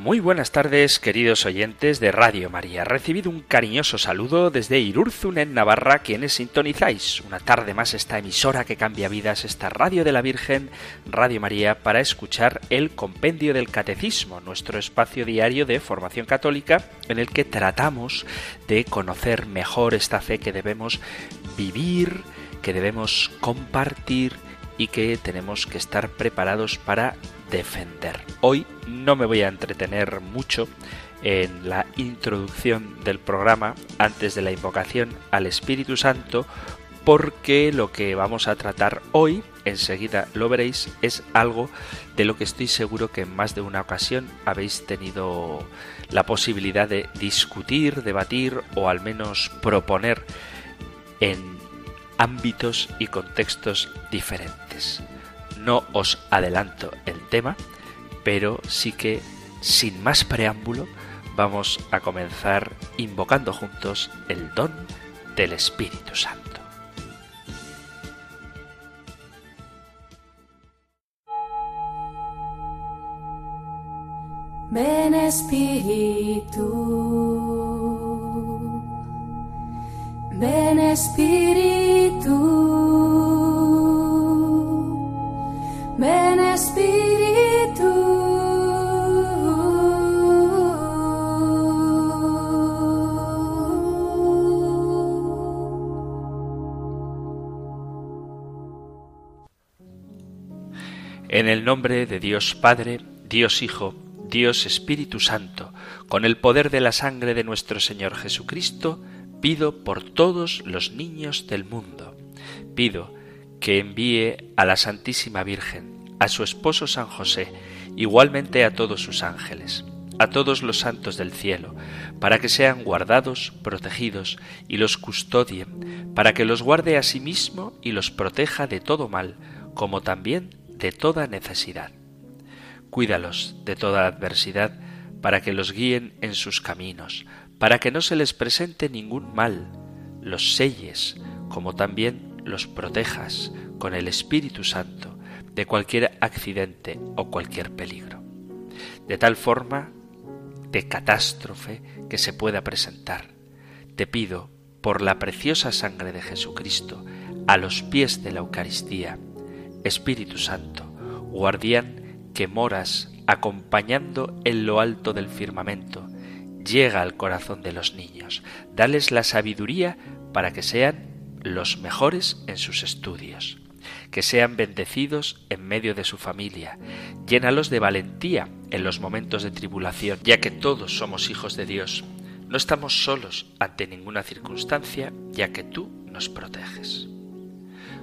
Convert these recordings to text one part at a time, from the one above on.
Muy buenas tardes, queridos oyentes de Radio María. Recibido un cariñoso saludo desde Irurzun, en Navarra, quienes sintonizáis una tarde más esta emisora que cambia vidas, esta Radio de la Virgen, Radio María, para escuchar el Compendio del Catecismo, nuestro espacio diario de formación católica en el que tratamos de conocer mejor esta fe que debemos vivir, que debemos compartir y que tenemos que estar preparados para defender. Hoy no me voy a entretener mucho en la introducción del programa antes de la invocación al Espíritu Santo porque lo que vamos a tratar hoy, enseguida lo veréis, es algo de lo que estoy seguro que en más de una ocasión habéis tenido la posibilidad de discutir, debatir o al menos proponer en ámbitos y contextos diferentes. No os adelanto el tema, pero sí que, sin más preámbulo, vamos a comenzar invocando juntos el don del Espíritu Santo. Ven Espíritu, ven Espíritu. En el nombre de Dios Padre, Dios Hijo, Dios Espíritu Santo, con el poder de la sangre de nuestro Señor Jesucristo, pido por todos los niños del mundo. Pido que envíe a la Santísima Virgen, a su esposo San José, igualmente a todos sus ángeles, a todos los santos del cielo, para que sean guardados, protegidos y los custodien, para que los guarde a sí mismo y los proteja de todo mal, como también de toda necesidad. Cuídalos de toda adversidad, para que los guíen en sus caminos, para que no se les presente ningún mal, los selles, como también los protejas con el Espíritu Santo de cualquier accidente o cualquier peligro, de tal forma de catástrofe que se pueda presentar. Te pido, por la preciosa sangre de Jesucristo, a los pies de la Eucaristía, Espíritu Santo, guardián que moras acompañando en lo alto del firmamento, llega al corazón de los niños, dales la sabiduría para que sean los mejores en sus estudios, que sean bendecidos en medio de su familia, llénalos de valentía en los momentos de tribulación, ya que todos somos hijos de Dios. No estamos solos ante ninguna circunstancia, ya que tú nos proteges.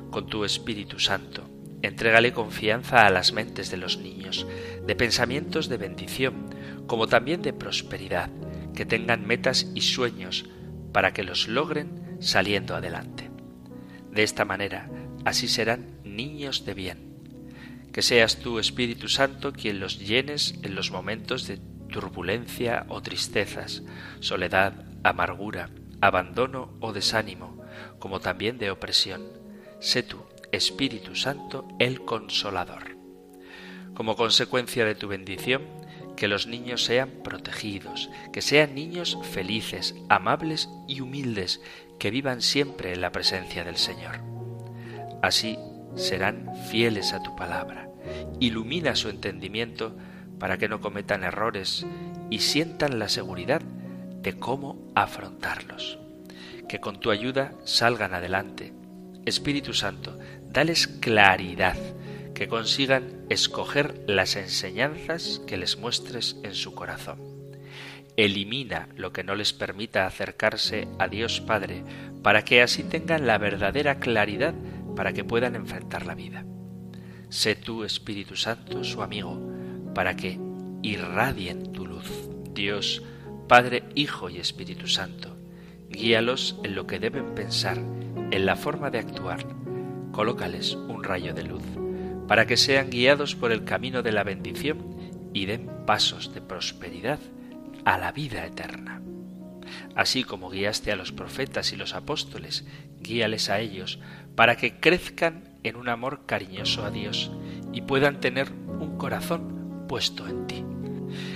Con tu Espíritu Santo, entrégale confianza a las mentes de los niños, de pensamientos de bendición, como también de prosperidad, que tengan metas y sueños para que los logren saliendo adelante. De esta manera, así serán niños de bien. Que seas tú, Espíritu Santo, quien los llenes en los momentos de turbulencia o tristezas, soledad, amargura, abandono o desánimo, como también de opresión. Sé tú, Espíritu Santo, el consolador. Como consecuencia de tu bendición, que los niños sean protegidos, que sean niños felices, amables y humildes, que vivan siempre en la presencia del Señor. Así serán fieles a tu palabra. Ilumina su entendimiento para que no cometan errores y sientan la seguridad de cómo afrontarlos. Que con tu ayuda salgan adelante. Espíritu Santo, dales claridad, que consigan escoger las enseñanzas que les muestres en su corazón elimina lo que no les permita acercarse a Dios Padre, para que así tengan la verdadera claridad para que puedan enfrentar la vida. Sé tú, Espíritu Santo, su amigo, para que irradien tu luz. Dios, Padre, Hijo y Espíritu Santo, guíalos en lo que deben pensar, en la forma de actuar. Colócales un rayo de luz, para que sean guiados por el camino de la bendición y den pasos de prosperidad a la vida eterna. Así como guiaste a los profetas y los apóstoles, guíales a ellos, para que crezcan en un amor cariñoso a Dios y puedan tener un corazón puesto en ti.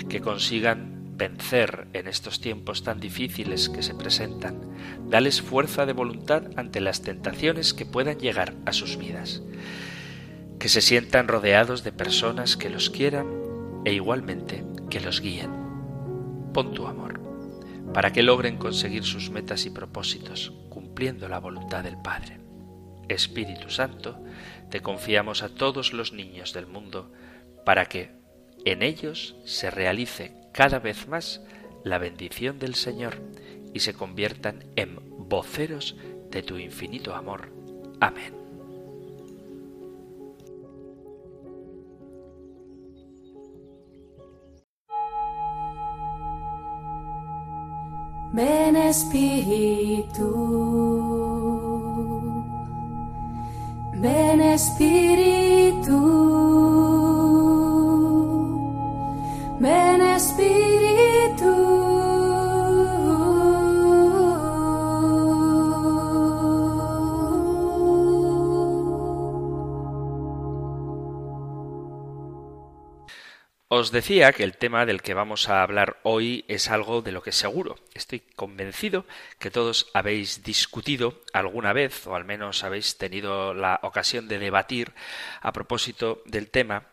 Que consigan vencer en estos tiempos tan difíciles que se presentan. Dales fuerza de voluntad ante las tentaciones que puedan llegar a sus vidas. Que se sientan rodeados de personas que los quieran e igualmente que los guíen. Pon tu amor para que logren conseguir sus metas y propósitos, cumpliendo la voluntad del Padre. Espíritu Santo, te confiamos a todos los niños del mundo para que en ellos se realice cada vez más la bendición del Señor y se conviertan en voceros de tu infinito amor. Amén. Ven Espíritu, ven Espíritu, ven Espíritu. Os decía que el tema del que vamos a hablar hoy es algo de lo que seguro, estoy convencido que todos habéis discutido alguna vez, o al menos habéis tenido la ocasión de debatir a propósito del tema,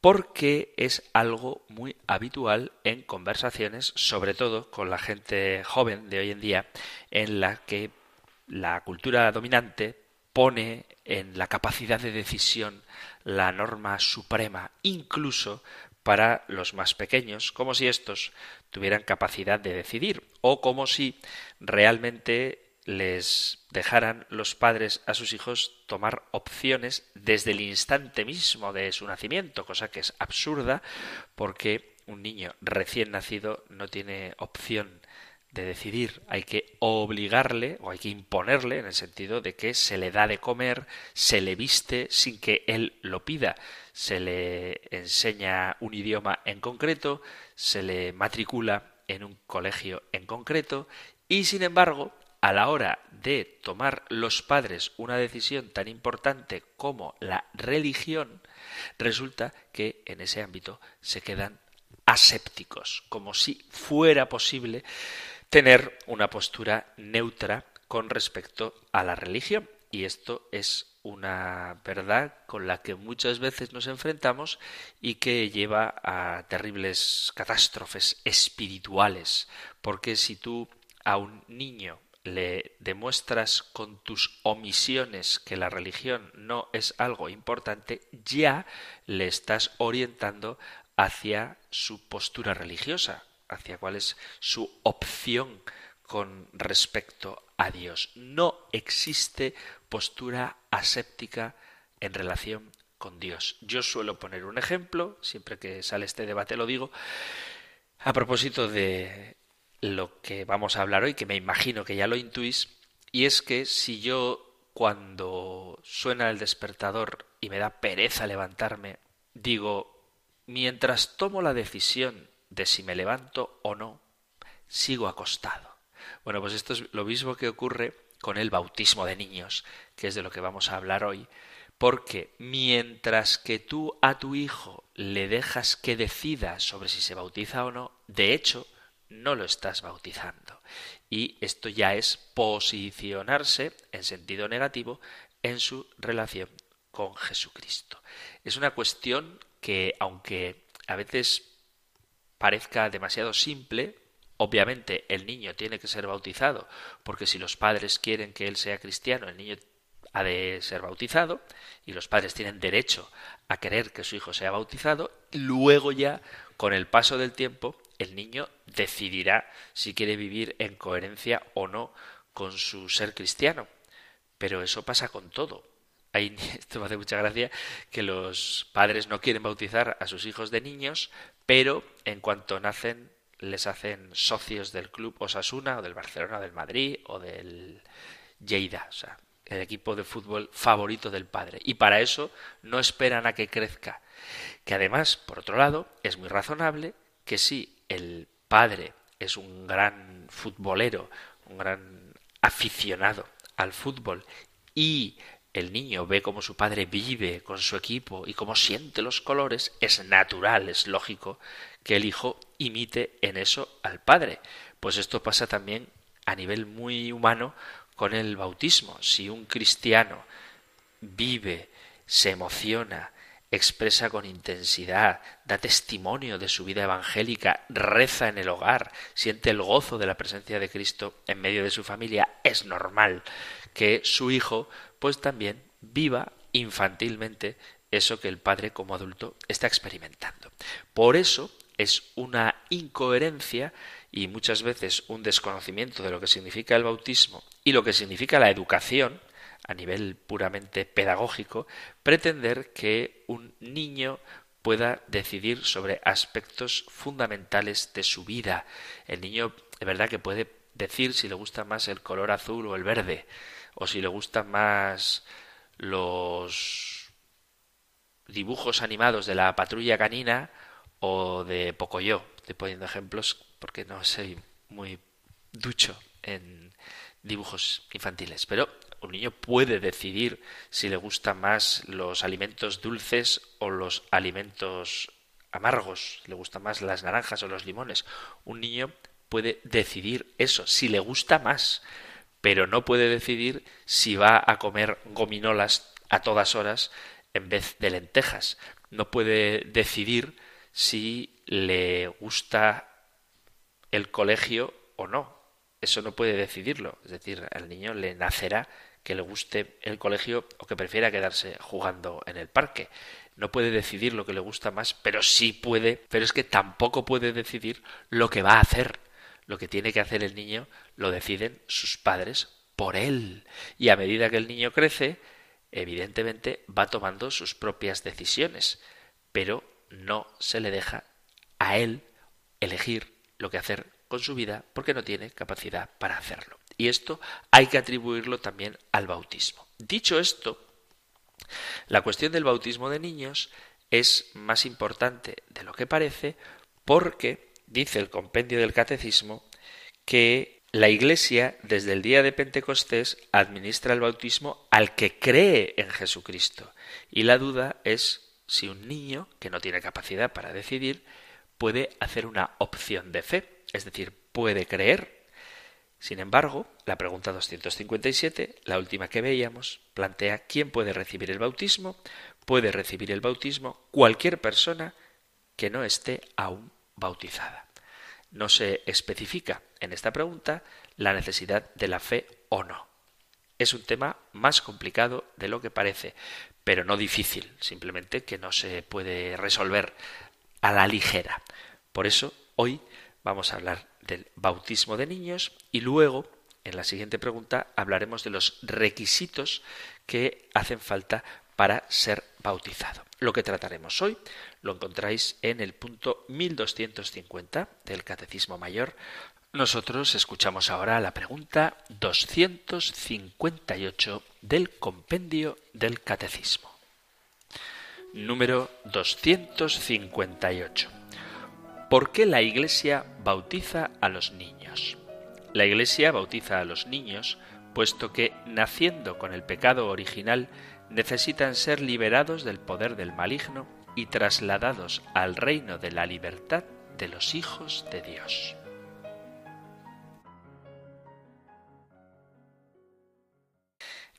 porque es algo muy habitual en conversaciones, sobre todo con la gente joven de hoy en día, en la que la cultura dominante pone en la capacidad de decisión la norma suprema, incluso para los más pequeños, como si estos tuvieran capacidad de decidir o como si realmente les dejaran los padres a sus hijos tomar opciones desde el instante mismo de su nacimiento, cosa que es absurda porque un niño recién nacido no tiene opción de decidir, hay que obligarle o hay que imponerle en el sentido de que se le da de comer, se le viste sin que él lo pida, se le enseña un idioma en concreto, se le matricula en un colegio en concreto y sin embargo a la hora de tomar los padres una decisión tan importante como la religión, resulta que en ese ámbito se quedan asépticos, como si fuera posible tener una postura neutra con respecto a la religión. Y esto es una verdad con la que muchas veces nos enfrentamos y que lleva a terribles catástrofes espirituales. Porque si tú a un niño le demuestras con tus omisiones que la religión no es algo importante, ya le estás orientando hacia su postura religiosa, hacia cuál es su opción con respecto a Dios. No existe postura aséptica en relación con Dios. Yo suelo poner un ejemplo, siempre que sale este debate lo digo, a propósito de lo que vamos a hablar hoy, que me imagino que ya lo intuís, y es que si yo cuando suena el despertador y me da pereza levantarme, digo, mientras tomo la decisión de si me levanto o no, sigo acostado. Bueno, pues esto es lo mismo que ocurre con el bautismo de niños, que es de lo que vamos a hablar hoy, porque mientras que tú a tu hijo le dejas que decida sobre si se bautiza o no, de hecho, no lo estás bautizando. Y esto ya es posicionarse en sentido negativo en su relación con Jesucristo. Es una cuestión que, aunque a veces parezca demasiado simple, obviamente el niño tiene que ser bautizado, porque si los padres quieren que él sea cristiano, el niño ha de ser bautizado y los padres tienen derecho a querer que su hijo sea bautizado, luego ya, con el paso del tiempo, el niño decidirá si quiere vivir en coherencia o no con su ser cristiano. Pero eso pasa con todo. Hay, esto me hace mucha gracia que los padres no quieren bautizar a sus hijos de niños, pero en cuanto nacen les hacen socios del club Osasuna o del Barcelona o del Madrid o del Lleida, o sea, el equipo de fútbol favorito del padre. Y para eso no esperan a que crezca. Que además, por otro lado, es muy razonable que si el padre es un gran futbolero, un gran aficionado al fútbol y el niño ve cómo su padre vive con su equipo y cómo siente los colores, es natural, es lógico que el hijo imite en eso al padre. Pues esto pasa también a nivel muy humano con el bautismo. Si un cristiano vive, se emociona, expresa con intensidad, da testimonio de su vida evangélica, reza en el hogar, siente el gozo de la presencia de Cristo en medio de su familia, es normal que su hijo pues también viva infantilmente eso que el padre como adulto está experimentando. Por eso es una incoherencia y muchas veces un desconocimiento de lo que significa el bautismo y lo que significa la educación a nivel puramente pedagógico, pretender que un niño pueda decidir sobre aspectos fundamentales de su vida. El niño de verdad que puede decir si le gusta más el color azul o el verde, o si le gustan más los dibujos animados de la patrulla canina o de Pocoyo. Estoy poniendo ejemplos porque no soy muy ducho en dibujos infantiles. Pero un niño puede decidir si le gustan más los alimentos dulces o los alimentos amargos, le gustan más las naranjas o los limones. Un niño puede decidir eso, si le gusta más, pero no puede decidir si va a comer gominolas a todas horas en vez de lentejas. No puede decidir si le gusta el colegio o no. Eso no puede decidirlo. Es decir, al niño le nacerá que le guste el colegio o que prefiera quedarse jugando en el parque. No puede decidir lo que le gusta más, pero sí puede, pero es que tampoco puede decidir lo que va a hacer. Lo que tiene que hacer el niño lo deciden sus padres por él. Y a medida que el niño crece, evidentemente va tomando sus propias decisiones, pero no se le deja a él elegir lo que hacer con su vida porque no tiene capacidad para hacerlo. Y esto hay que atribuirlo también al bautismo. Dicho esto, la cuestión del bautismo de niños es más importante de lo que parece porque dice el compendio del catecismo que la Iglesia desde el día de Pentecostés administra el bautismo al que cree en Jesucristo. Y la duda es si un niño que no tiene capacidad para decidir puede hacer una opción de fe, es decir, puede creer sin embargo, la pregunta 257, la última que veíamos, plantea quién puede recibir el bautismo. Puede recibir el bautismo cualquier persona que no esté aún bautizada. No se especifica en esta pregunta la necesidad de la fe o no. Es un tema más complicado de lo que parece, pero no difícil, simplemente que no se puede resolver a la ligera. Por eso, hoy vamos a hablar del bautismo de niños y luego, en la siguiente pregunta, hablaremos de los requisitos que hacen falta para ser bautizado. Lo que trataremos hoy lo encontráis en el punto 1250 del Catecismo Mayor. Nosotros escuchamos ahora la pregunta 258 del compendio del Catecismo. Número 258. ¿Por qué la Iglesia bautiza a los niños? La Iglesia bautiza a los niños puesto que, naciendo con el pecado original, necesitan ser liberados del poder del maligno y trasladados al reino de la libertad de los hijos de Dios.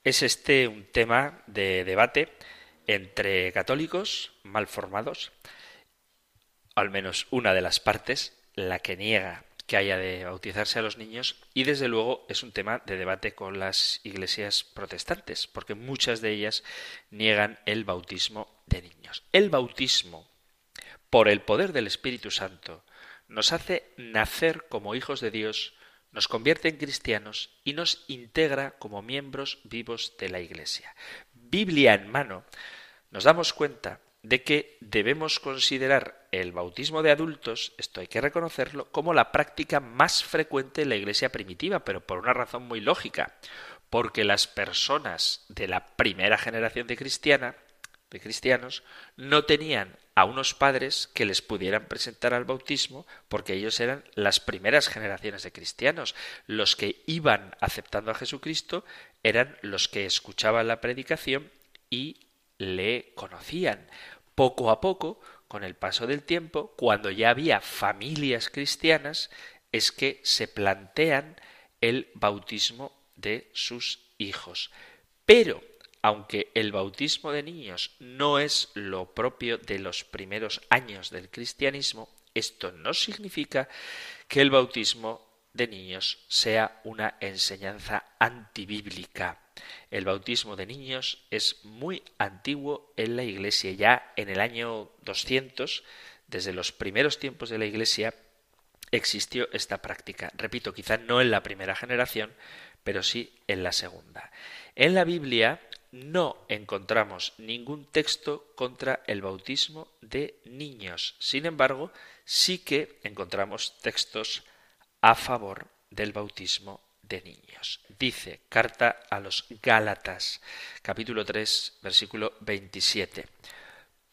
Es este un tema de debate entre católicos mal formados al menos una de las partes, la que niega que haya de bautizarse a los niños y desde luego es un tema de debate con las iglesias protestantes, porque muchas de ellas niegan el bautismo de niños. El bautismo, por el poder del Espíritu Santo, nos hace nacer como hijos de Dios, nos convierte en cristianos y nos integra como miembros vivos de la Iglesia. Biblia en mano, nos damos cuenta de que debemos considerar el bautismo de adultos, esto hay que reconocerlo, como la práctica más frecuente en la Iglesia primitiva, pero por una razón muy lógica, porque las personas de la primera generación de cristiana, de cristianos, no tenían a unos padres que les pudieran presentar al bautismo, porque ellos eran las primeras generaciones de cristianos. Los que iban aceptando a Jesucristo eran los que escuchaban la predicación y le conocían. Poco a poco, con el paso del tiempo, cuando ya había familias cristianas, es que se plantean el bautismo de sus hijos. Pero, aunque el bautismo de niños no es lo propio de los primeros años del cristianismo, esto no significa que el bautismo de niños sea una enseñanza antibíblica. El bautismo de niños es muy antiguo en la Iglesia. Ya en el año 200, desde los primeros tiempos de la Iglesia, existió esta práctica. Repito, quizá no en la primera generación, pero sí en la segunda. En la Biblia no encontramos ningún texto contra el bautismo de niños. Sin embargo, sí que encontramos textos a favor del bautismo de niños. Dice carta a los Gálatas, capítulo 3, versículo 27.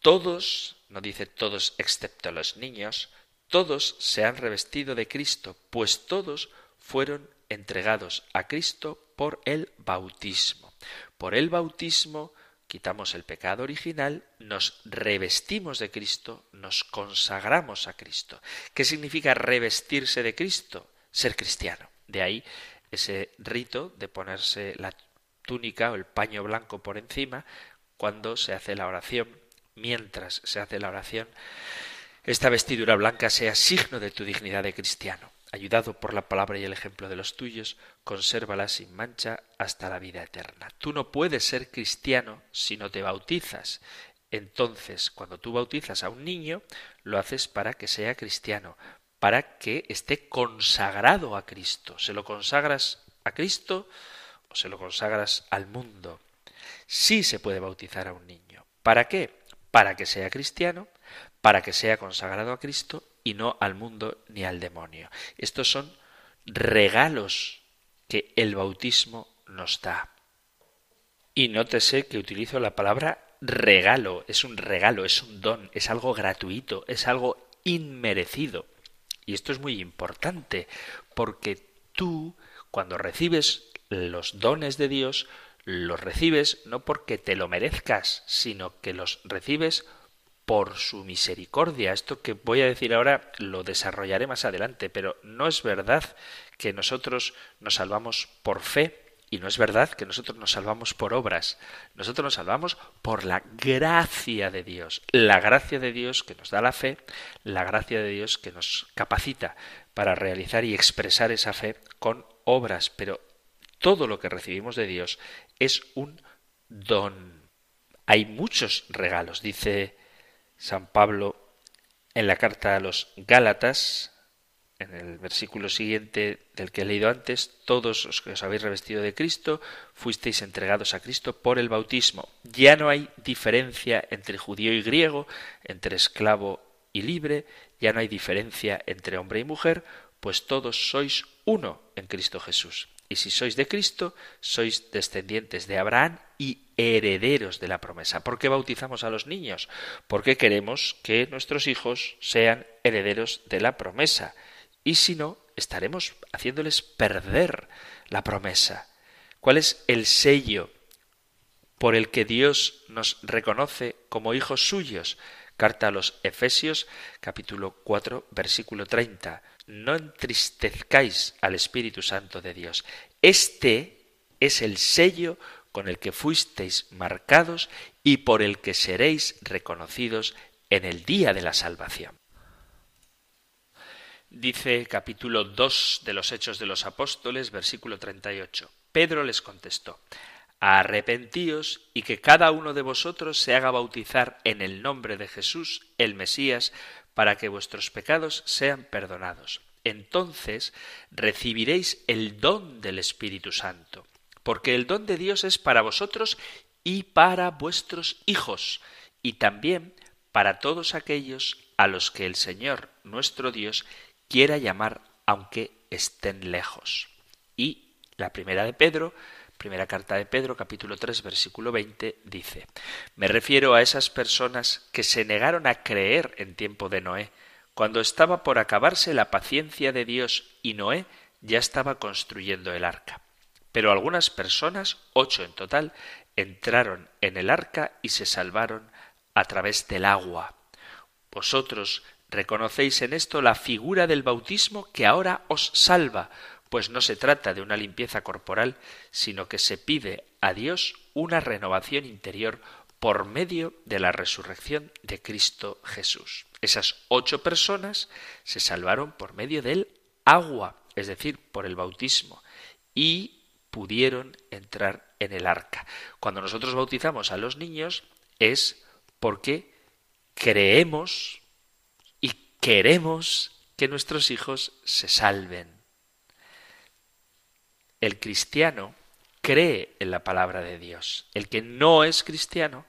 Todos, no dice todos excepto los niños, todos se han revestido de Cristo, pues todos fueron entregados a Cristo por el bautismo. Por el bautismo quitamos el pecado original, nos revestimos de Cristo, nos consagramos a Cristo. ¿Qué significa revestirse de Cristo? Ser cristiano. De ahí ese rito de ponerse la túnica o el paño blanco por encima cuando se hace la oración, mientras se hace la oración, esta vestidura blanca sea signo de tu dignidad de cristiano. Ayudado por la palabra y el ejemplo de los tuyos, consérvala sin mancha hasta la vida eterna. Tú no puedes ser cristiano si no te bautizas. Entonces, cuando tú bautizas a un niño, lo haces para que sea cristiano, para que esté consagrado a Cristo. ¿Se lo consagras a Cristo o se lo consagras al mundo? Sí se puede bautizar a un niño. ¿Para qué? Para que sea cristiano, para que sea consagrado a Cristo y no al mundo ni al demonio. Estos son regalos que el bautismo nos da. Y nótese que utilizo la palabra regalo, es un regalo, es un don, es algo gratuito, es algo inmerecido. Y esto es muy importante, porque tú, cuando recibes los dones de Dios, los recibes no porque te lo merezcas, sino que los recibes por su misericordia. Esto que voy a decir ahora lo desarrollaré más adelante, pero no es verdad que nosotros nos salvamos por fe y no es verdad que nosotros nos salvamos por obras. Nosotros nos salvamos por la gracia de Dios. La gracia de Dios que nos da la fe, la gracia de Dios que nos capacita para realizar y expresar esa fe con obras. Pero todo lo que recibimos de Dios es un don. Hay muchos regalos, dice San Pablo en la carta a los Gálatas, en el versículo siguiente del que he leído antes, todos los que os habéis revestido de Cristo, fuisteis entregados a Cristo por el bautismo. Ya no hay diferencia entre judío y griego, entre esclavo y libre, ya no hay diferencia entre hombre y mujer, pues todos sois uno en Cristo Jesús. Y si sois de Cristo, sois descendientes de Abraham y herederos de la promesa. ¿Por qué bautizamos a los niños? Porque queremos que nuestros hijos sean herederos de la promesa. Y si no, estaremos haciéndoles perder la promesa. ¿Cuál es el sello por el que Dios nos reconoce como hijos suyos? Carta a los Efesios capítulo 4 versículo 30 no entristezcáis al Espíritu Santo de Dios. Este es el sello con el que fuisteis marcados y por el que seréis reconocidos en el día de la salvación. Dice capítulo 2 de los Hechos de los Apóstoles, versículo 38. Pedro les contestó, Arrepentíos y que cada uno de vosotros se haga bautizar en el nombre de Jesús, el Mesías, para que vuestros pecados sean perdonados. Entonces recibiréis el don del Espíritu Santo, porque el don de Dios es para vosotros y para vuestros hijos, y también para todos aquellos a los que el Señor nuestro Dios quiera llamar aunque estén lejos. Y la primera de Pedro, Primera carta de Pedro, capítulo 3, versículo 20, dice, Me refiero a esas personas que se negaron a creer en tiempo de Noé, cuando estaba por acabarse la paciencia de Dios y Noé ya estaba construyendo el arca. Pero algunas personas, ocho en total, entraron en el arca y se salvaron a través del agua. Vosotros reconocéis en esto la figura del bautismo que ahora os salva, pues no se trata de una limpieza corporal, sino que se pide a Dios una renovación interior por medio de la resurrección de Cristo Jesús. Esas ocho personas se salvaron por medio del agua, es decir, por el bautismo, y pudieron entrar en el arca. Cuando nosotros bautizamos a los niños es porque creemos queremos que nuestros hijos se salven. El cristiano cree en la palabra de Dios. El que no es cristiano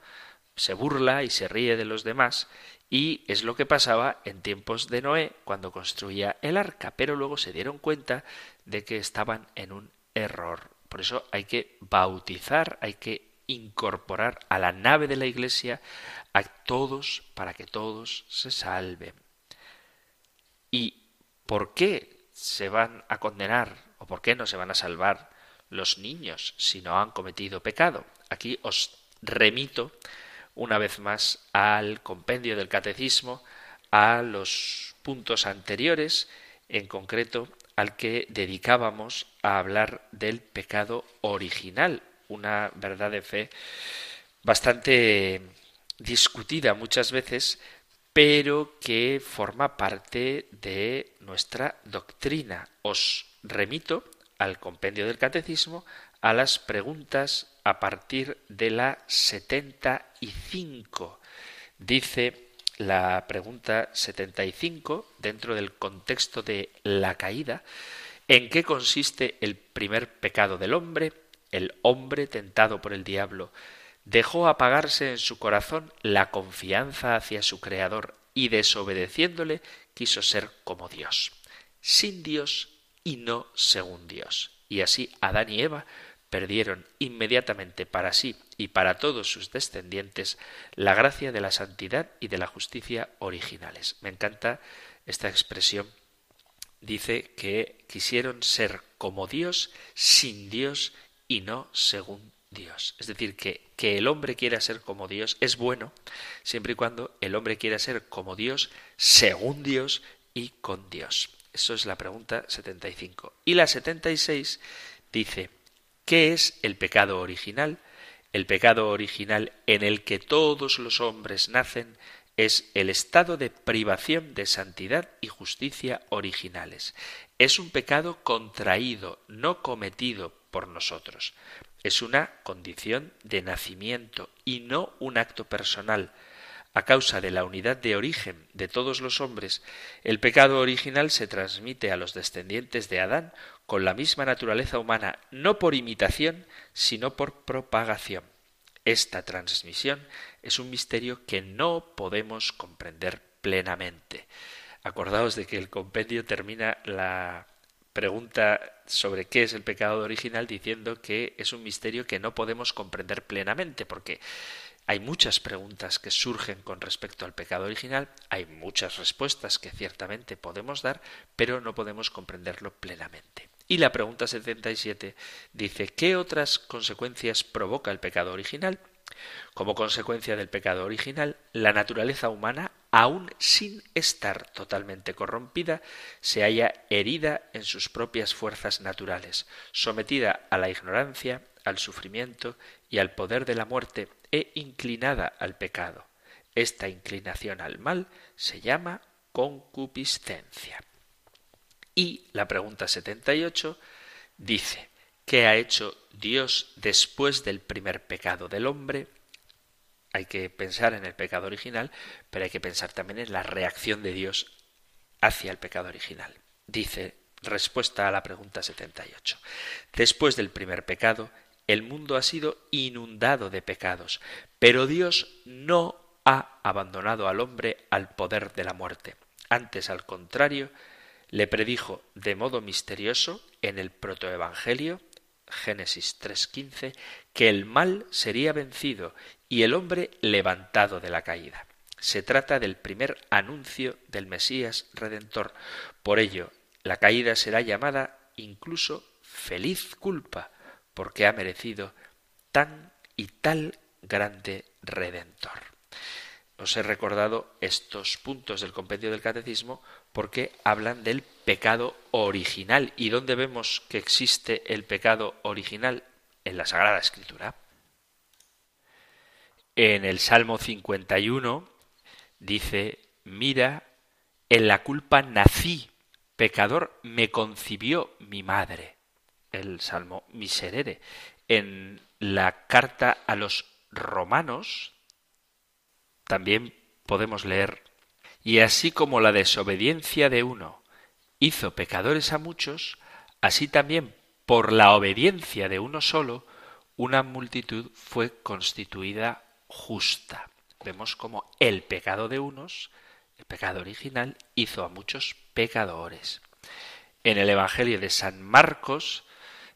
se burla y se ríe de los demás y es lo que pasaba en tiempos de Noé cuando construía el arca, pero luego se dieron cuenta de que estaban en un error. Por eso hay que bautizar, hay que incorporar a la nave de la iglesia a todos para que todos se salven. ¿Y por qué se van a condenar o por qué no se van a salvar los niños si no han cometido pecado? Aquí os remito una vez más al compendio del catecismo, a los puntos anteriores, en concreto al que dedicábamos a hablar del pecado original, una verdad de fe bastante discutida muchas veces, pero que forma parte de nuestra doctrina. Os remito al compendio del catecismo a las preguntas a partir de la 75. Dice la pregunta 75, dentro del contexto de la caída, ¿en qué consiste el primer pecado del hombre? El hombre tentado por el diablo dejó apagarse en su corazón la confianza hacia su Creador y desobedeciéndole quiso ser como Dios, sin Dios y no según Dios. Y así Adán y Eva perdieron inmediatamente para sí y para todos sus descendientes la gracia de la santidad y de la justicia originales. Me encanta esta expresión. Dice que quisieron ser como Dios sin Dios y no según Dios. Es decir, que, que el hombre quiera ser como Dios es bueno siempre y cuando el hombre quiera ser como Dios según Dios y con Dios. Eso es la pregunta 75. Y la 76 dice, ¿Qué es el pecado original? El pecado original en el que todos los hombres nacen es el estado de privación de santidad y justicia originales. Es un pecado contraído, no cometido por nosotros. Es una condición de nacimiento y no un acto personal. A causa de la unidad de origen de todos los hombres, el pecado original se transmite a los descendientes de Adán con la misma naturaleza humana, no por imitación, sino por propagación. Esta transmisión es un misterio que no podemos comprender plenamente. Acordaos de que el compendio termina la pregunta sobre qué es el pecado original diciendo que es un misterio que no podemos comprender plenamente, porque hay muchas preguntas que surgen con respecto al pecado original, hay muchas respuestas que ciertamente podemos dar, pero no podemos comprenderlo plenamente. Y la pregunta 77 dice, ¿qué otras consecuencias provoca el pecado original? Como consecuencia del pecado original, la naturaleza humana, aun sin estar totalmente corrompida, se halla herida en sus propias fuerzas naturales, sometida a la ignorancia, al sufrimiento y al poder de la muerte, e inclinada al pecado. Esta inclinación al mal se llama concupiscencia. Y la pregunta 78 dice, ¿qué ha hecho Dios después del primer pecado del hombre? Hay que pensar en el pecado original, pero hay que pensar también en la reacción de Dios hacia el pecado original. Dice, respuesta a la pregunta 78. Después del primer pecado, el mundo ha sido inundado de pecados, pero Dios no ha abandonado al hombre al poder de la muerte. Antes, al contrario, le predijo de modo misterioso en el protoevangelio, Génesis 3.15, que el mal sería vencido y el hombre levantado de la caída. Se trata del primer anuncio del Mesías Redentor. Por ello, la caída será llamada incluso feliz culpa, porque ha merecido tan y tal grande Redentor. Os he recordado estos puntos del compendio del catecismo porque hablan del pecado original. ¿Y dónde vemos que existe el pecado original? En la Sagrada Escritura. En el Salmo 51 dice, mira, en la culpa nací, pecador me concibió mi madre. El Salmo Miserere. En la carta a los romanos también podemos leer, y así como la desobediencia de uno hizo pecadores a muchos, así también por la obediencia de uno solo, una multitud fue constituida justa. Vemos como el pecado de unos, el pecado original, hizo a muchos pecadores. En el Evangelio de San Marcos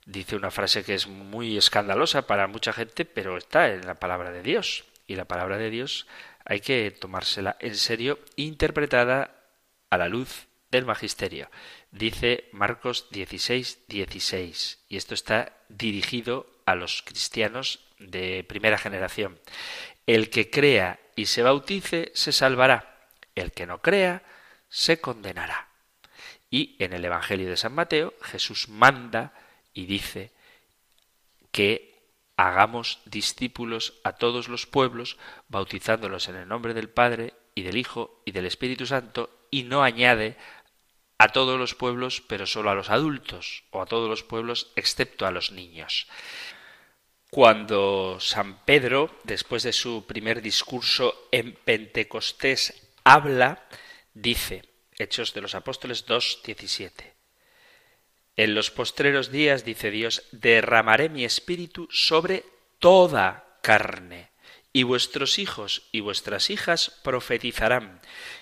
dice una frase que es muy escandalosa para mucha gente, pero está en la palabra de Dios. Y la palabra de Dios hay que tomársela en serio, interpretada a la luz del magisterio. Dice Marcos 16, 16, y esto está dirigido a los cristianos de primera generación. El que crea y se bautice se salvará, el que no crea se condenará. Y en el Evangelio de San Mateo Jesús manda y dice que hagamos discípulos a todos los pueblos, bautizándolos en el nombre del Padre y del Hijo y del Espíritu Santo, y no añade a todos los pueblos, pero solo a los adultos, o a todos los pueblos, excepto a los niños. Cuando San Pedro, después de su primer discurso en Pentecostés, habla, dice, Hechos de los Apóstoles 2.17, en los postreros días, dice Dios, derramaré mi espíritu sobre toda carne, y vuestros hijos y vuestras hijas profetizarán,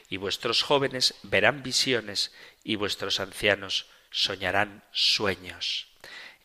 y vuestros jóvenes verán visiones, y vuestros ancianos soñarán sueños.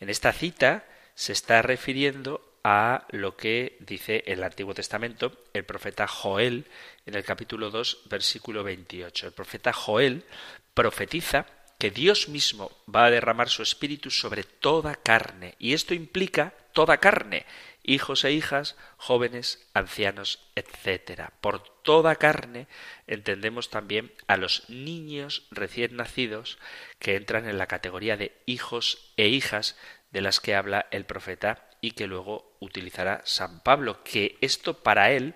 En esta cita se está refiriendo a lo que dice el Antiguo Testamento el profeta Joel en el capítulo 2, versículo 28. El profeta Joel profetiza que Dios mismo va a derramar su espíritu sobre toda carne. Y esto implica toda carne, hijos e hijas, jóvenes, ancianos, etc. Por toda carne entendemos también a los niños recién nacidos que entran en la categoría de hijos e hijas de las que habla el profeta y que luego utilizará San Pablo, que esto para él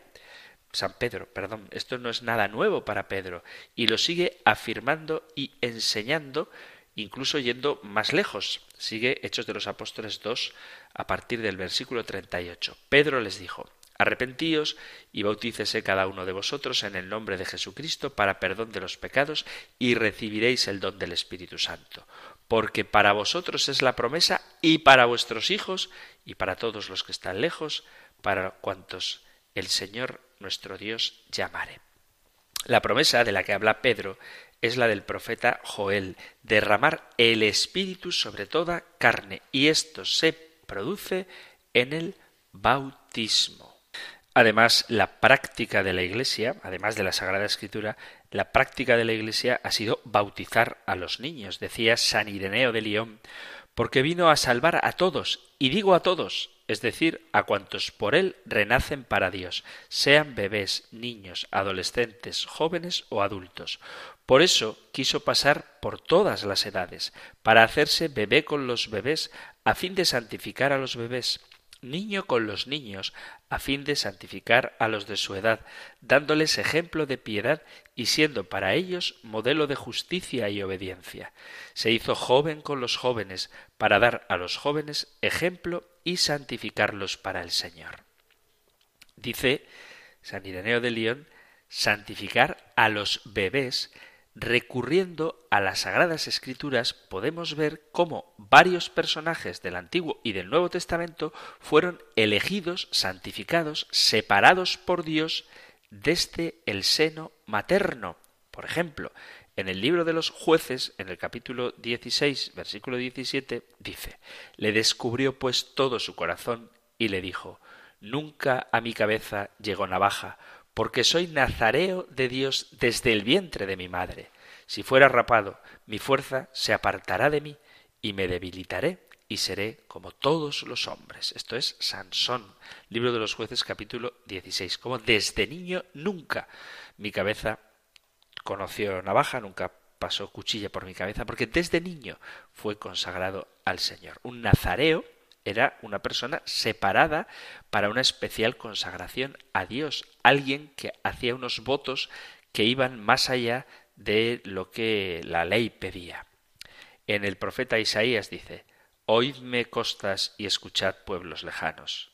San Pedro, perdón, esto no es nada nuevo para Pedro, y lo sigue afirmando y enseñando, incluso yendo más lejos. Sigue Hechos de los Apóstoles 2 a partir del versículo 38. Pedro les dijo, Arrepentíos y bautícese cada uno de vosotros en el nombre de Jesucristo para perdón de los pecados y recibiréis el don del Espíritu Santo, porque para vosotros es la promesa y para vuestros hijos y para todos los que están lejos, para cuantos el Señor nuestro Dios llamare. La promesa de la que habla Pedro es la del profeta Joel, derramar el Espíritu sobre toda carne, y esto se produce en el bautismo. Además, la práctica de la Iglesia, además de la Sagrada Escritura, la práctica de la Iglesia ha sido bautizar a los niños, decía San Ireneo de León, porque vino a salvar a todos, y digo a todos, es decir, a cuantos por él renacen para Dios, sean bebés, niños, adolescentes, jóvenes o adultos. Por eso quiso pasar por todas las edades, para hacerse bebé con los bebés, a fin de santificar a los bebés, niño con los niños, a fin de santificar a los de su edad, dándoles ejemplo de piedad y siendo para ellos modelo de justicia y obediencia. Se hizo joven con los jóvenes, para dar a los jóvenes ejemplo y santificarlos para el Señor. Dice San Ireneo de León, santificar a los bebés recurriendo a las Sagradas Escrituras podemos ver cómo varios personajes del Antiguo y del Nuevo Testamento fueron elegidos, santificados, separados por Dios desde el seno materno. Por ejemplo, En el libro de los jueces, en el capítulo 16, versículo 17, dice, Le descubrió pues todo su corazón y le dijo, Nunca a mi cabeza llegó navaja, porque soy nazareo de Dios desde el vientre de mi madre. Si fuera rapado, mi fuerza se apartará de mí y me debilitaré y seré como todos los hombres. Esto es Sansón, libro de los jueces capítulo 16. Como desde niño nunca mi cabeza conoció navaja, nunca pasó cuchilla por mi cabeza, porque desde niño fue consagrado al Señor. Un nazareo era una persona separada para una especial consagración a Dios, alguien que hacía unos votos que iban más allá de lo que la ley pedía. En el profeta Isaías dice, Oídme costas y escuchad pueblos lejanos.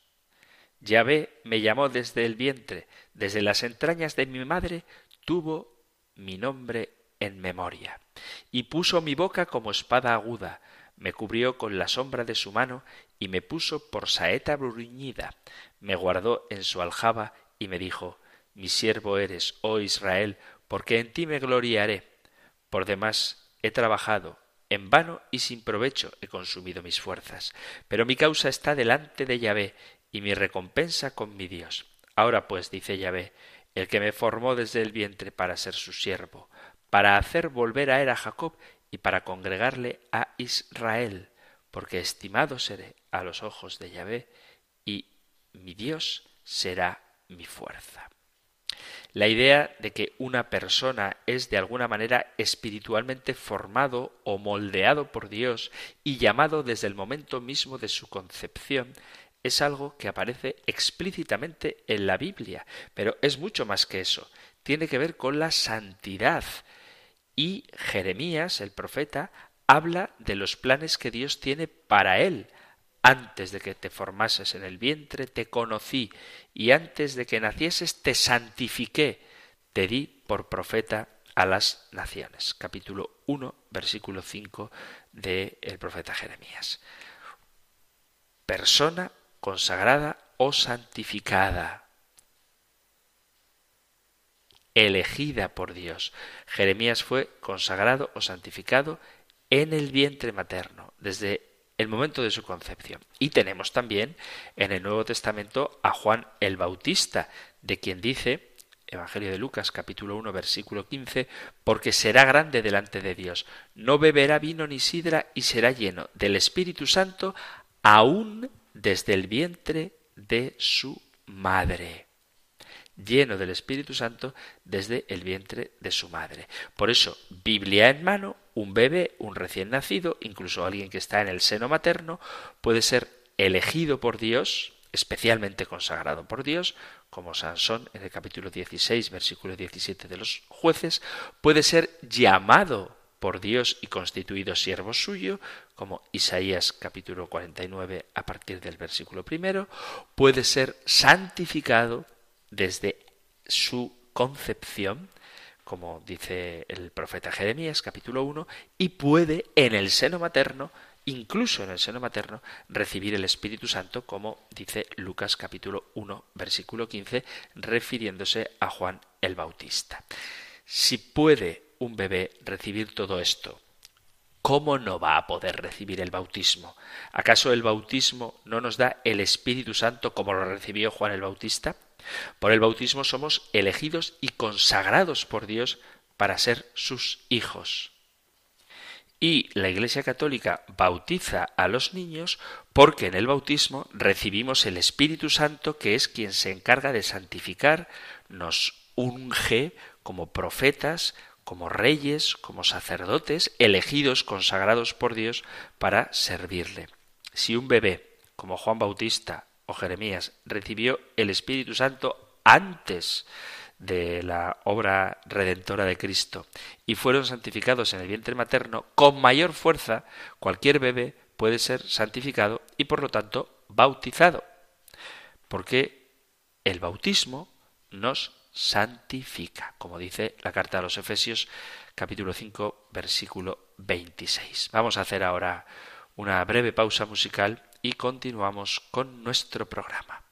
Yahvé me llamó desde el vientre, desde las entrañas de mi madre, tuvo mi nombre en memoria, y puso mi boca como espada aguda, me cubrió con la sombra de su mano y me puso por saeta bruñida, me guardó en su aljaba y me dijo, mi siervo eres, oh Israel, porque en ti me gloriaré. Por demás he trabajado, en vano y sin provecho he consumido mis fuerzas, pero mi causa está delante de Yahvé y mi recompensa con mi Dios. Ahora pues, dice Yahvé, el que me formó desde el vientre para ser su siervo, para hacer volver a él a Jacob y para congregarle a Israel, porque estimado seré a los ojos de Yahvé y mi Dios será mi fuerza. La idea de que una persona es de alguna manera espiritualmente formado o moldeado por Dios y llamado desde el momento mismo de su concepción es algo que aparece explícitamente en la Biblia, pero es mucho más que eso. Tiene que ver con la santidad. Y Jeremías, el profeta, habla de los planes que Dios tiene para él, antes de que te formases en el vientre te conocí, y antes de que nacieses te santifiqué, te di por profeta a las naciones. Capítulo 1, versículo 5 del el profeta Jeremías. Persona consagrada o santificada, elegida por Dios. Jeremías fue consagrado o santificado en el vientre materno, desde el momento de su concepción. Y tenemos también en el Nuevo Testamento a Juan el Bautista, de quien dice, Evangelio de Lucas capítulo 1 versículo 15, porque será grande delante de Dios, no beberá vino ni sidra y será lleno del Espíritu Santo aún desde el vientre de su madre lleno del Espíritu Santo desde el vientre de su madre. Por eso, Biblia en mano, un bebé, un recién nacido, incluso alguien que está en el seno materno, puede ser elegido por Dios, especialmente consagrado por Dios, como Sansón en el capítulo 16, versículo 17 de los jueces, puede ser llamado por Dios y constituido siervo suyo, como Isaías capítulo 49 a partir del versículo primero, puede ser santificado desde su concepción, como dice el profeta Jeremías capítulo 1, y puede en el seno materno, incluso en el seno materno, recibir el Espíritu Santo, como dice Lucas capítulo 1, versículo 15, refiriéndose a Juan el Bautista. Si puede un bebé recibir todo esto, ¿cómo no va a poder recibir el bautismo? ¿Acaso el bautismo no nos da el Espíritu Santo como lo recibió Juan el Bautista? Por el bautismo somos elegidos y consagrados por Dios para ser sus hijos. Y la Iglesia Católica bautiza a los niños porque en el bautismo recibimos el Espíritu Santo que es quien se encarga de santificar, nos unge como profetas, como reyes, como sacerdotes, elegidos, consagrados por Dios para servirle. Si un bebé, como Juan Bautista, o Jeremías recibió el Espíritu Santo antes de la obra redentora de Cristo y fueron santificados en el vientre materno, con mayor fuerza cualquier bebé puede ser santificado y por lo tanto bautizado. Porque el bautismo nos santifica, como dice la carta a los Efesios capítulo 5 versículo 26. Vamos a hacer ahora una breve pausa musical y continuamos con nuestro programa.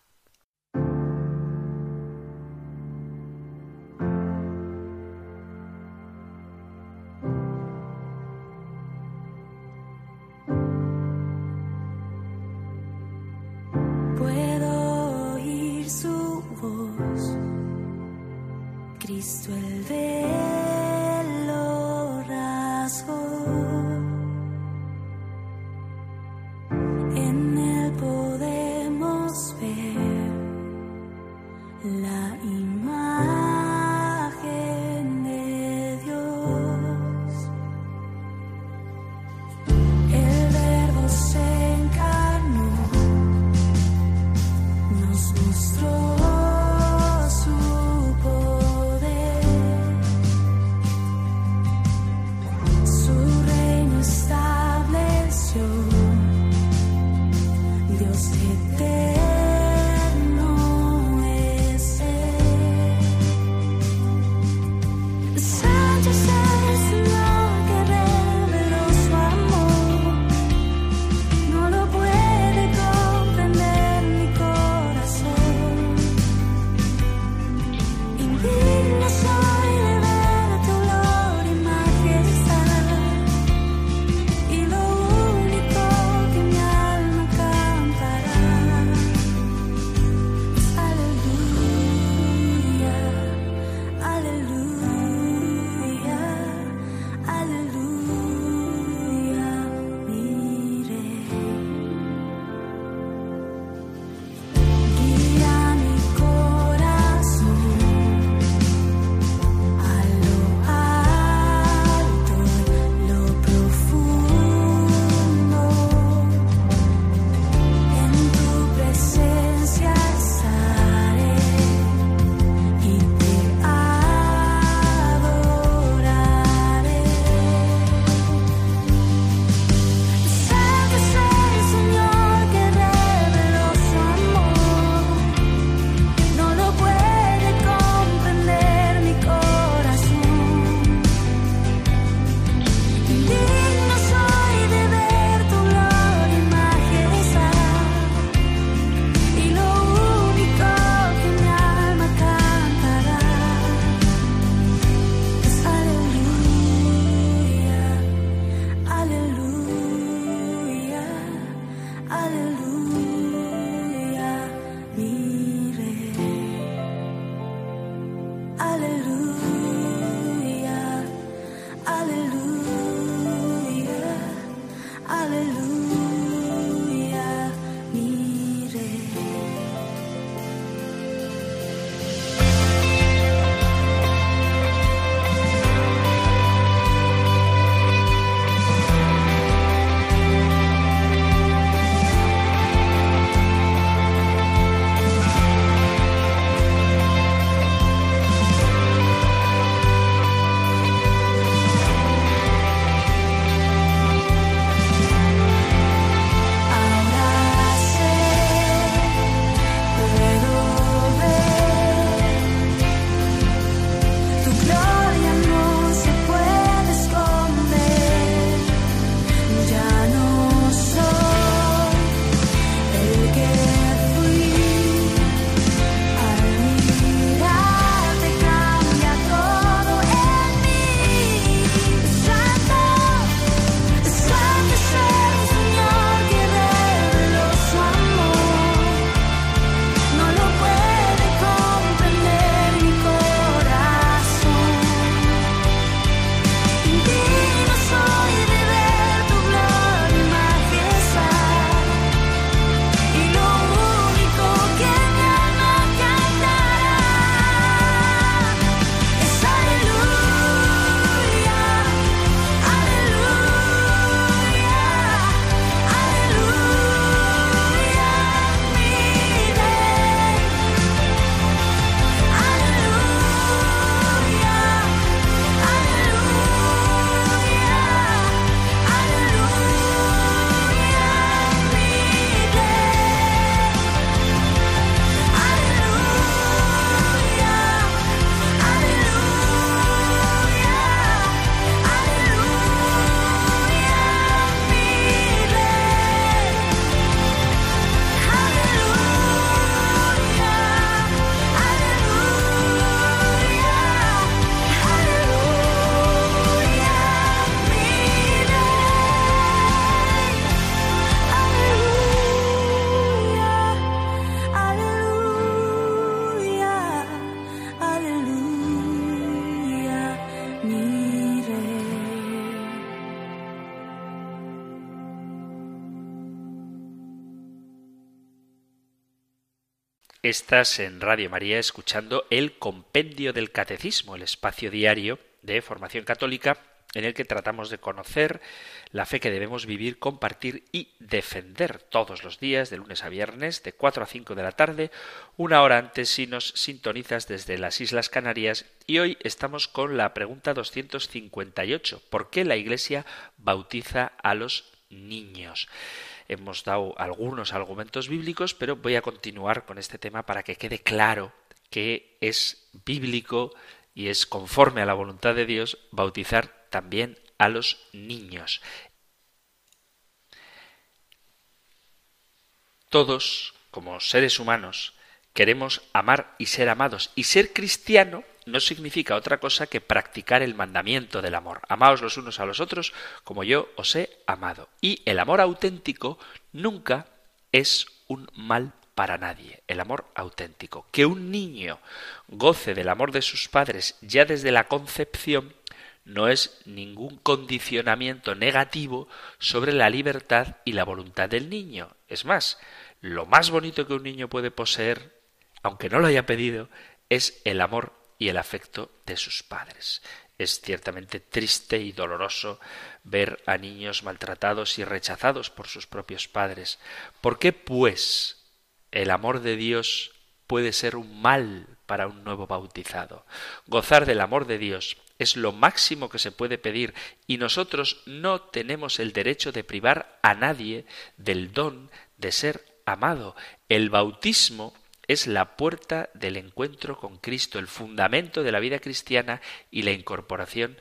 Estás en Radio María escuchando el Compendio del Catecismo, el espacio diario de formación católica en el que tratamos de conocer la fe que debemos vivir, compartir y defender todos los días, de lunes a viernes, de 4 a 5 de la tarde, una hora antes si nos sintonizas desde las Islas Canarias. Y hoy estamos con la pregunta 258. ¿Por qué la Iglesia bautiza a los niños? Hemos dado algunos argumentos bíblicos, pero voy a continuar con este tema para que quede claro que es bíblico y es conforme a la voluntad de Dios bautizar también a los niños. Todos, como seres humanos, queremos amar y ser amados. Y ser cristiano no significa otra cosa que practicar el mandamiento del amor. Amaos los unos a los otros como yo os he amado. Y el amor auténtico nunca es un mal para nadie. El amor auténtico. Que un niño goce del amor de sus padres ya desde la concepción no es ningún condicionamiento negativo sobre la libertad y la voluntad del niño. Es más, lo más bonito que un niño puede poseer, aunque no lo haya pedido, es el amor y el afecto de sus padres. Es ciertamente triste y doloroso ver a niños maltratados y rechazados por sus propios padres. ¿Por qué, pues, el amor de Dios puede ser un mal para un nuevo bautizado? Gozar del amor de Dios es lo máximo que se puede pedir y nosotros no tenemos el derecho de privar a nadie del don de ser amado. El bautismo es la puerta del encuentro con Cristo, el fundamento de la vida cristiana y la incorporación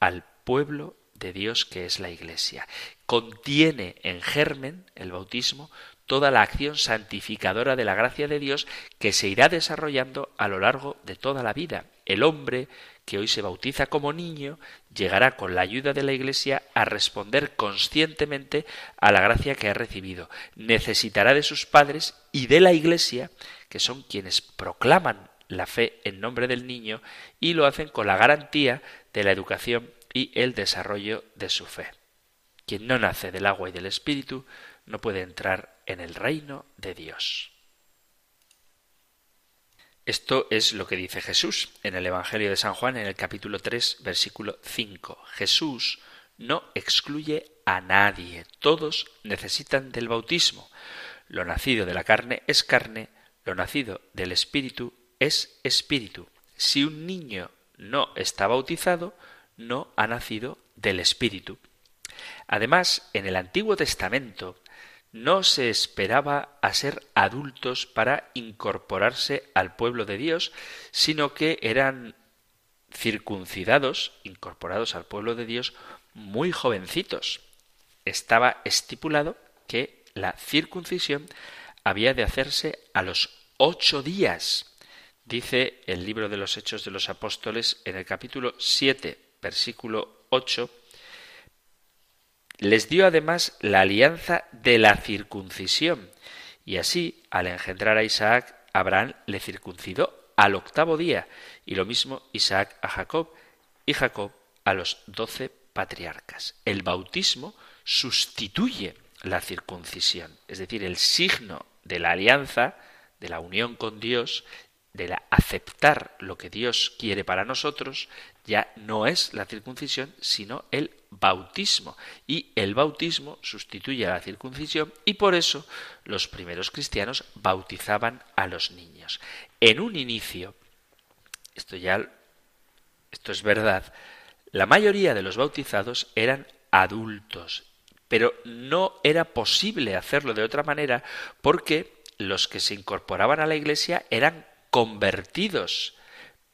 al pueblo de Dios que es la Iglesia. Contiene en germen el bautismo toda la acción santificadora de la gracia de Dios que se irá desarrollando a lo largo de toda la vida. El hombre que hoy se bautiza como niño llegará con la ayuda de la Iglesia a responder conscientemente a la gracia que ha recibido. Necesitará de sus padres y de la Iglesia, que son quienes proclaman la fe en nombre del niño y lo hacen con la garantía de la educación y el desarrollo de su fe. Quien no nace del agua y del espíritu no puede entrar en el reino de Dios. Esto es lo que dice Jesús en el Evangelio de San Juan en el capítulo 3 versículo 5. Jesús no excluye a nadie. Todos necesitan del bautismo. Lo nacido de la carne es carne, lo nacido del espíritu es espíritu. Si un niño no está bautizado, no ha nacido del espíritu. Además, en el Antiguo Testamento no se esperaba a ser adultos para incorporarse al pueblo de Dios, sino que eran circuncidados, incorporados al pueblo de Dios, muy jovencitos. Estaba estipulado que la circuncisión había de hacerse a los ocho días. Dice el libro de los Hechos de los Apóstoles en el capítulo 7, versículo 8, les dio además la alianza de la circuncisión, y así, al engendrar a Isaac, Abraham le circuncidó al octavo día, y lo mismo Isaac a Jacob, y Jacob a los doce patriarcas. El bautismo sustituye la circuncisión, es decir, el signo de la alianza, de la unión con Dios, de la aceptar lo que Dios quiere para nosotros, ya no es la circuncisión, sino el bautismo. Y el bautismo sustituye a la circuncisión y por eso los primeros cristianos bautizaban a los niños. En un inicio, esto ya, esto es verdad, la mayoría de los bautizados eran adultos, pero no era posible hacerlo de otra manera porque los que se incorporaban a la iglesia eran convertidos.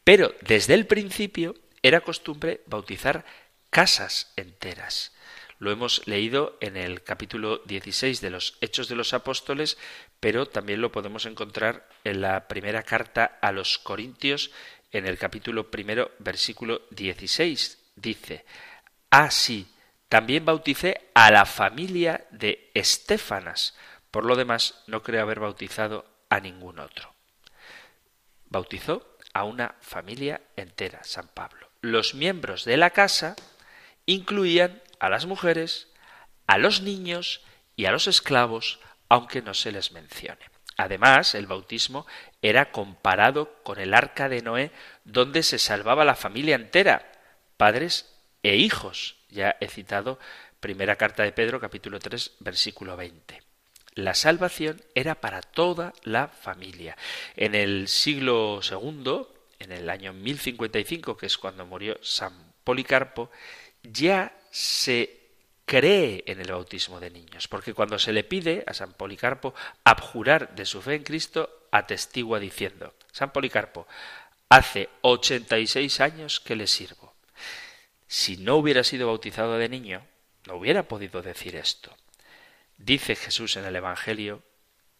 Pero desde el principio era costumbre bautizar casas enteras. Lo hemos leído en el capítulo 16 de los Hechos de los Apóstoles, pero también lo podemos encontrar en la primera carta a los Corintios, en el capítulo primero, versículo 16. Dice, así ah, también bauticé a la familia de Estéfanas. Por lo demás, no creo haber bautizado a ningún otro. Bautizó a una familia entera, San Pablo. Los miembros de la casa incluían a las mujeres, a los niños y a los esclavos, aunque no se les mencione. Además, el bautismo era comparado con el arca de Noé, donde se salvaba la familia entera, padres e hijos. Ya he citado primera carta de Pedro, capítulo 3, versículo 20. La salvación era para toda la familia. En el siglo II, en el año 1055, que es cuando murió San Policarpo, ya se cree en el bautismo de niños, porque cuando se le pide a San Policarpo abjurar de su fe en Cristo, atestigua diciendo, San Policarpo, hace 86 años que le sirvo. Si no hubiera sido bautizado de niño, no hubiera podido decir esto. Dice Jesús en el Evangelio,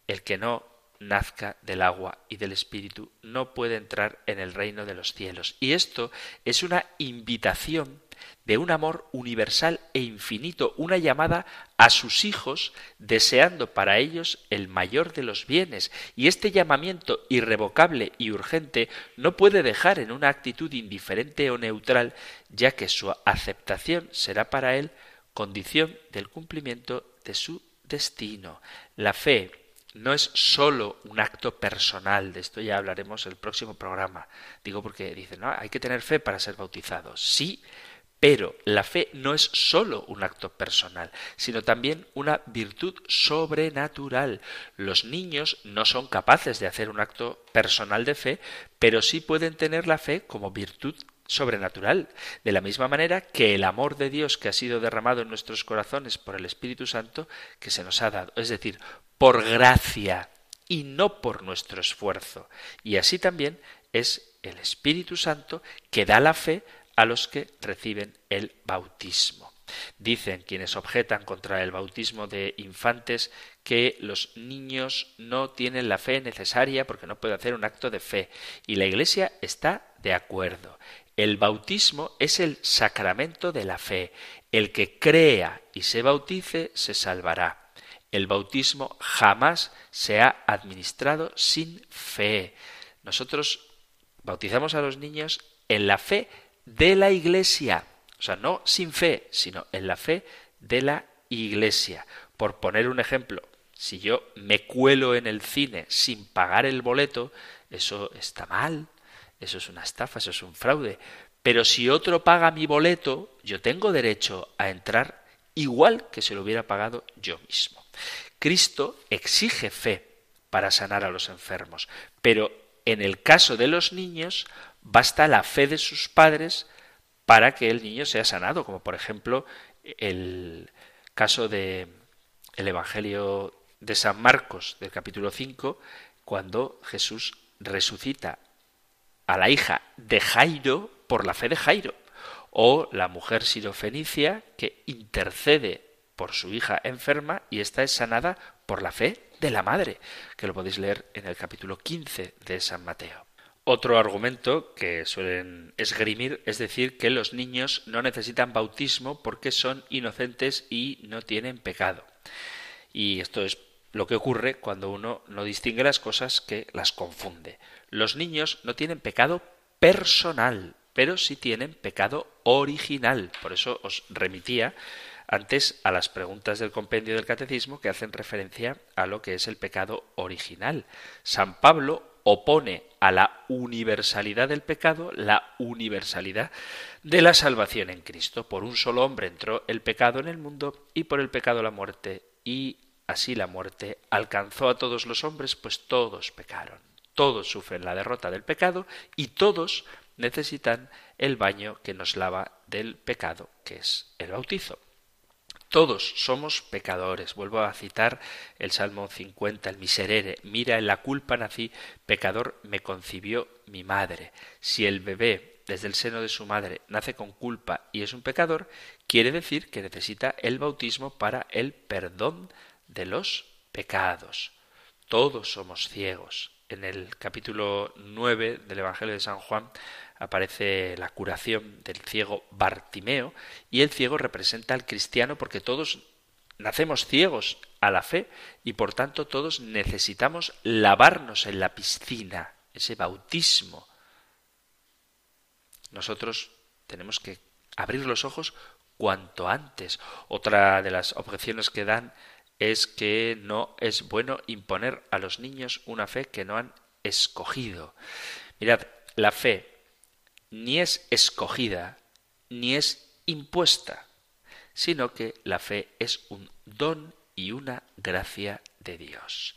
el que no nazca del agua y del Espíritu no puede entrar en el reino de los cielos. Y esto es una invitación de un amor universal e infinito, una llamada a sus hijos deseando para ellos el mayor de los bienes. Y este llamamiento irrevocable y urgente no puede dejar en una actitud indiferente o neutral, ya que su aceptación será para él condición del cumplimiento de su destino. La fe no es sólo un acto personal, de esto ya hablaremos el próximo programa. Digo porque dicen, hay que tener fe para ser bautizado. Sí, pero la fe no es sólo un acto personal, sino también una virtud sobrenatural. Los niños no son capaces de hacer un acto personal de fe, pero sí pueden tener la fe como virtud sobrenatural, de la misma manera que el amor de Dios que ha sido derramado en nuestros corazones por el Espíritu Santo que se nos ha dado, es decir, por gracia y no por nuestro esfuerzo. Y así también es el Espíritu Santo que da la fe a los que reciben el bautismo. Dicen quienes objetan contra el bautismo de infantes que los niños no tienen la fe necesaria porque no pueden hacer un acto de fe y la Iglesia está de acuerdo. El bautismo es el sacramento de la fe. El que crea y se bautice se salvará. El bautismo jamás se ha administrado sin fe. Nosotros bautizamos a los niños en la fe de la Iglesia. O sea, no sin fe, sino en la fe de la Iglesia. Por poner un ejemplo, si yo me cuelo en el cine sin pagar el boleto, eso está mal, eso es una estafa, eso es un fraude. Pero si otro paga mi boleto, yo tengo derecho a entrar igual que se lo hubiera pagado yo mismo. Cristo exige fe para sanar a los enfermos, pero en el caso de los niños basta la fe de sus padres para que el niño sea sanado, como por ejemplo el caso de el Evangelio de San Marcos del capítulo 5, cuando Jesús resucita a la hija de Jairo por la fe de Jairo, o la mujer sirofenicia que intercede por su hija enferma y esta es sanada por la fe de la madre, que lo podéis leer en el capítulo 15 de San Mateo. Otro argumento que suelen esgrimir es decir que los niños no necesitan bautismo porque son inocentes y no tienen pecado. Y esto es lo que ocurre cuando uno no distingue las cosas que las confunde. Los niños no tienen pecado personal, pero sí tienen pecado original. Por eso os remitía antes a las preguntas del compendio del catecismo que hacen referencia a lo que es el pecado original. San Pablo opone a la universalidad del pecado la universalidad de la salvación en Cristo. Por un solo hombre entró el pecado en el mundo y por el pecado la muerte y así la muerte alcanzó a todos los hombres, pues todos pecaron. Todos sufren la derrota del pecado y todos necesitan el baño que nos lava del pecado, que es el bautizo. Todos somos pecadores. Vuelvo a citar el Salmo 50, el miserere. Mira, en la culpa nací, pecador me concibió mi madre. Si el bebé desde el seno de su madre nace con culpa y es un pecador, quiere decir que necesita el bautismo para el perdón de los pecados. Todos somos ciegos. En el capítulo 9 del Evangelio de San Juan aparece la curación del ciego Bartimeo y el ciego representa al cristiano porque todos nacemos ciegos a la fe y por tanto todos necesitamos lavarnos en la piscina, ese bautismo. Nosotros tenemos que abrir los ojos cuanto antes. Otra de las objeciones que dan es que no es bueno imponer a los niños una fe que no han escogido. Mirad, la fe ni es escogida ni es impuesta, sino que la fe es un don y una gracia de Dios.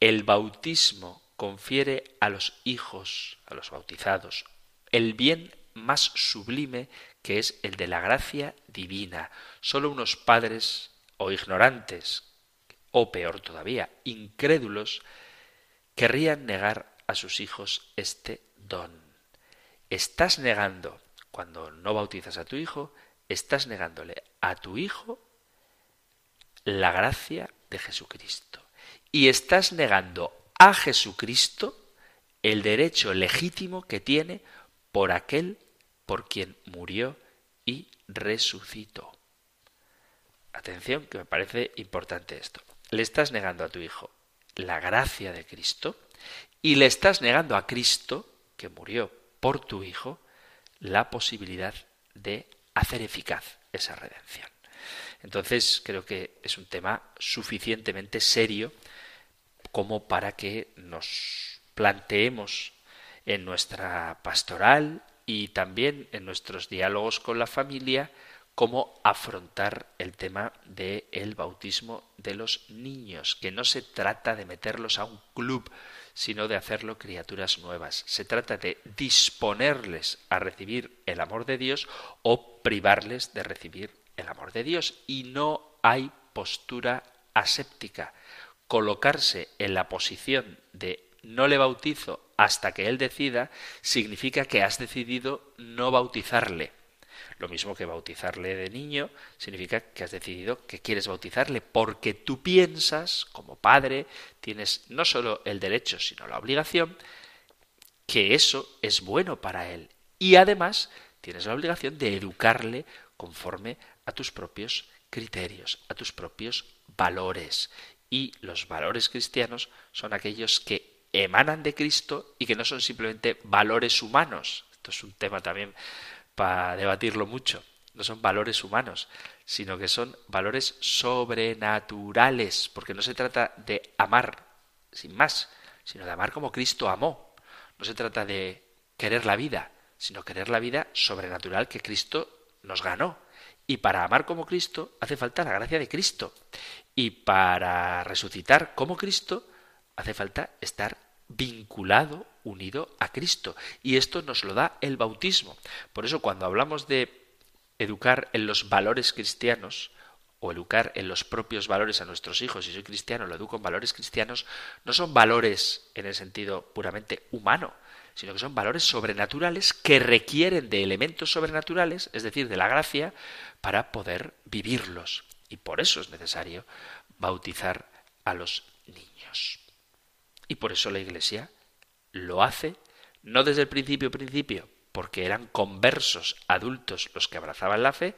El bautismo confiere a los hijos, a los bautizados, el bien más sublime que es el de la gracia divina. Solo unos padres o ignorantes, o peor todavía, incrédulos, querrían negar a sus hijos este don. Estás negando, cuando no bautizas a tu hijo, estás negándole a tu hijo la gracia de Jesucristo. Y estás negando a Jesucristo el derecho legítimo que tiene por aquel por quien murió y resucitó. Atención, que me parece importante esto. Le estás negando a tu hijo la gracia de Cristo y le estás negando a Cristo, que murió por tu hijo, la posibilidad de hacer eficaz esa redención. Entonces creo que es un tema suficientemente serio como para que nos planteemos en nuestra pastoral y también en nuestros diálogos con la familia cómo afrontar el tema del el bautismo de los niños, que no se trata de meterlos a un club, sino de hacerlo criaturas nuevas. Se trata de disponerles a recibir el amor de Dios o privarles de recibir el amor de Dios. Y no hay postura aséptica. Colocarse en la posición de no le bautizo hasta que él decida significa que has decidido no bautizarle lo mismo que bautizarle de niño significa que has decidido que quieres bautizarle porque tú piensas, como padre, tienes no solo el derecho, sino la obligación, que eso es bueno para él. Y además tienes la obligación de educarle conforme a tus propios criterios, a tus propios valores. Y los valores cristianos son aquellos que emanan de Cristo y que no son simplemente valores humanos. Esto es un tema también para debatirlo mucho. No son valores humanos, sino que son valores sobrenaturales, porque no se trata de amar sin más, sino de amar como Cristo amó. No se trata de querer la vida, sino querer la vida sobrenatural que Cristo nos ganó. Y para amar como Cristo hace falta la gracia de Cristo. Y para resucitar como Cristo hace falta estar vinculado, unido a Cristo. Y esto nos lo da el bautismo. Por eso cuando hablamos de educar en los valores cristianos, o educar en los propios valores a nuestros hijos, si soy cristiano, lo educo en valores cristianos, no son valores en el sentido puramente humano, sino que son valores sobrenaturales que requieren de elementos sobrenaturales, es decir, de la gracia, para poder vivirlos. Y por eso es necesario bautizar a los niños. Y por eso la Iglesia lo hace, no desde el principio principio, porque eran conversos adultos los que abrazaban la fe,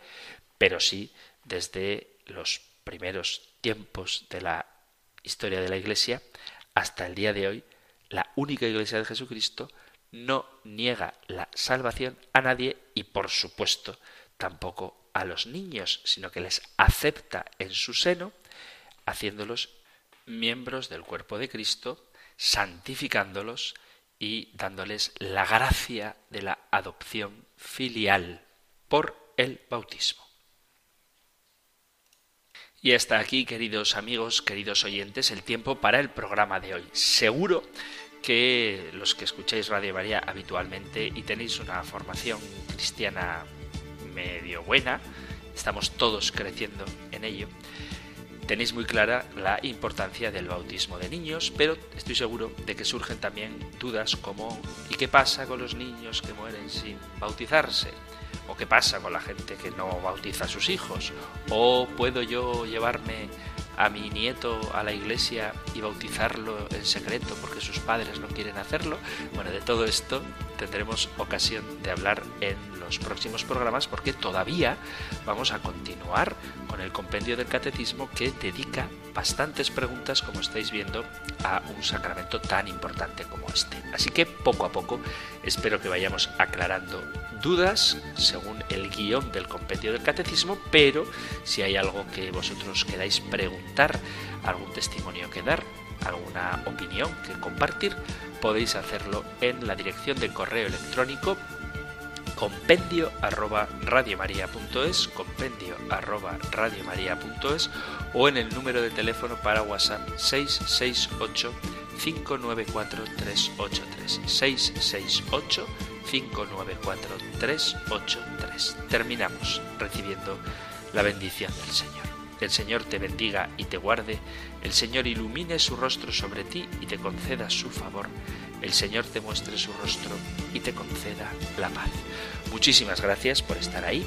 pero sí desde los primeros tiempos de la historia de la Iglesia hasta el día de hoy, la única Iglesia de Jesucristo no niega la salvación a nadie y por supuesto tampoco a los niños, sino que les acepta en su seno, haciéndolos miembros del cuerpo de Cristo santificándolos y dándoles la gracia de la adopción filial por el bautismo. Y hasta aquí, queridos amigos, queridos oyentes, el tiempo para el programa de hoy. Seguro que los que escucháis Radio María habitualmente y tenéis una formación cristiana medio buena, estamos todos creciendo en ello, tenéis muy clara la importancia del bautismo de niños, pero estoy seguro de que surgen también dudas como ¿y qué pasa con los niños que mueren sin bautizarse? ¿O qué pasa con la gente que no bautiza a sus hijos? ¿O puedo yo llevarme a mi nieto a la iglesia y bautizarlo en secreto porque sus padres no quieren hacerlo? Bueno, de todo esto tendremos ocasión de hablar en los próximos programas porque todavía vamos a continuar con el compendio del catecismo que dedica bastantes preguntas, como estáis viendo, a un sacramento tan importante como este. Así que poco a poco espero que vayamos aclarando dudas según el guion del compendio del catecismo, pero si hay algo que vosotros queráis preguntar, algún testimonio que dar, alguna opinión que compartir, podéis hacerlo en la dirección de correo electrónico compendio arroba radiomaria.es, compendio arroba o en el número de teléfono para WhatsApp 668 594 383 668 594 383. Terminamos recibiendo la bendición del Señor. El Señor te bendiga y te guarde, el Señor ilumine su rostro sobre ti y te conceda su favor, el Señor te muestre su rostro y te conceda la paz. Muchísimas gracias por estar ahí,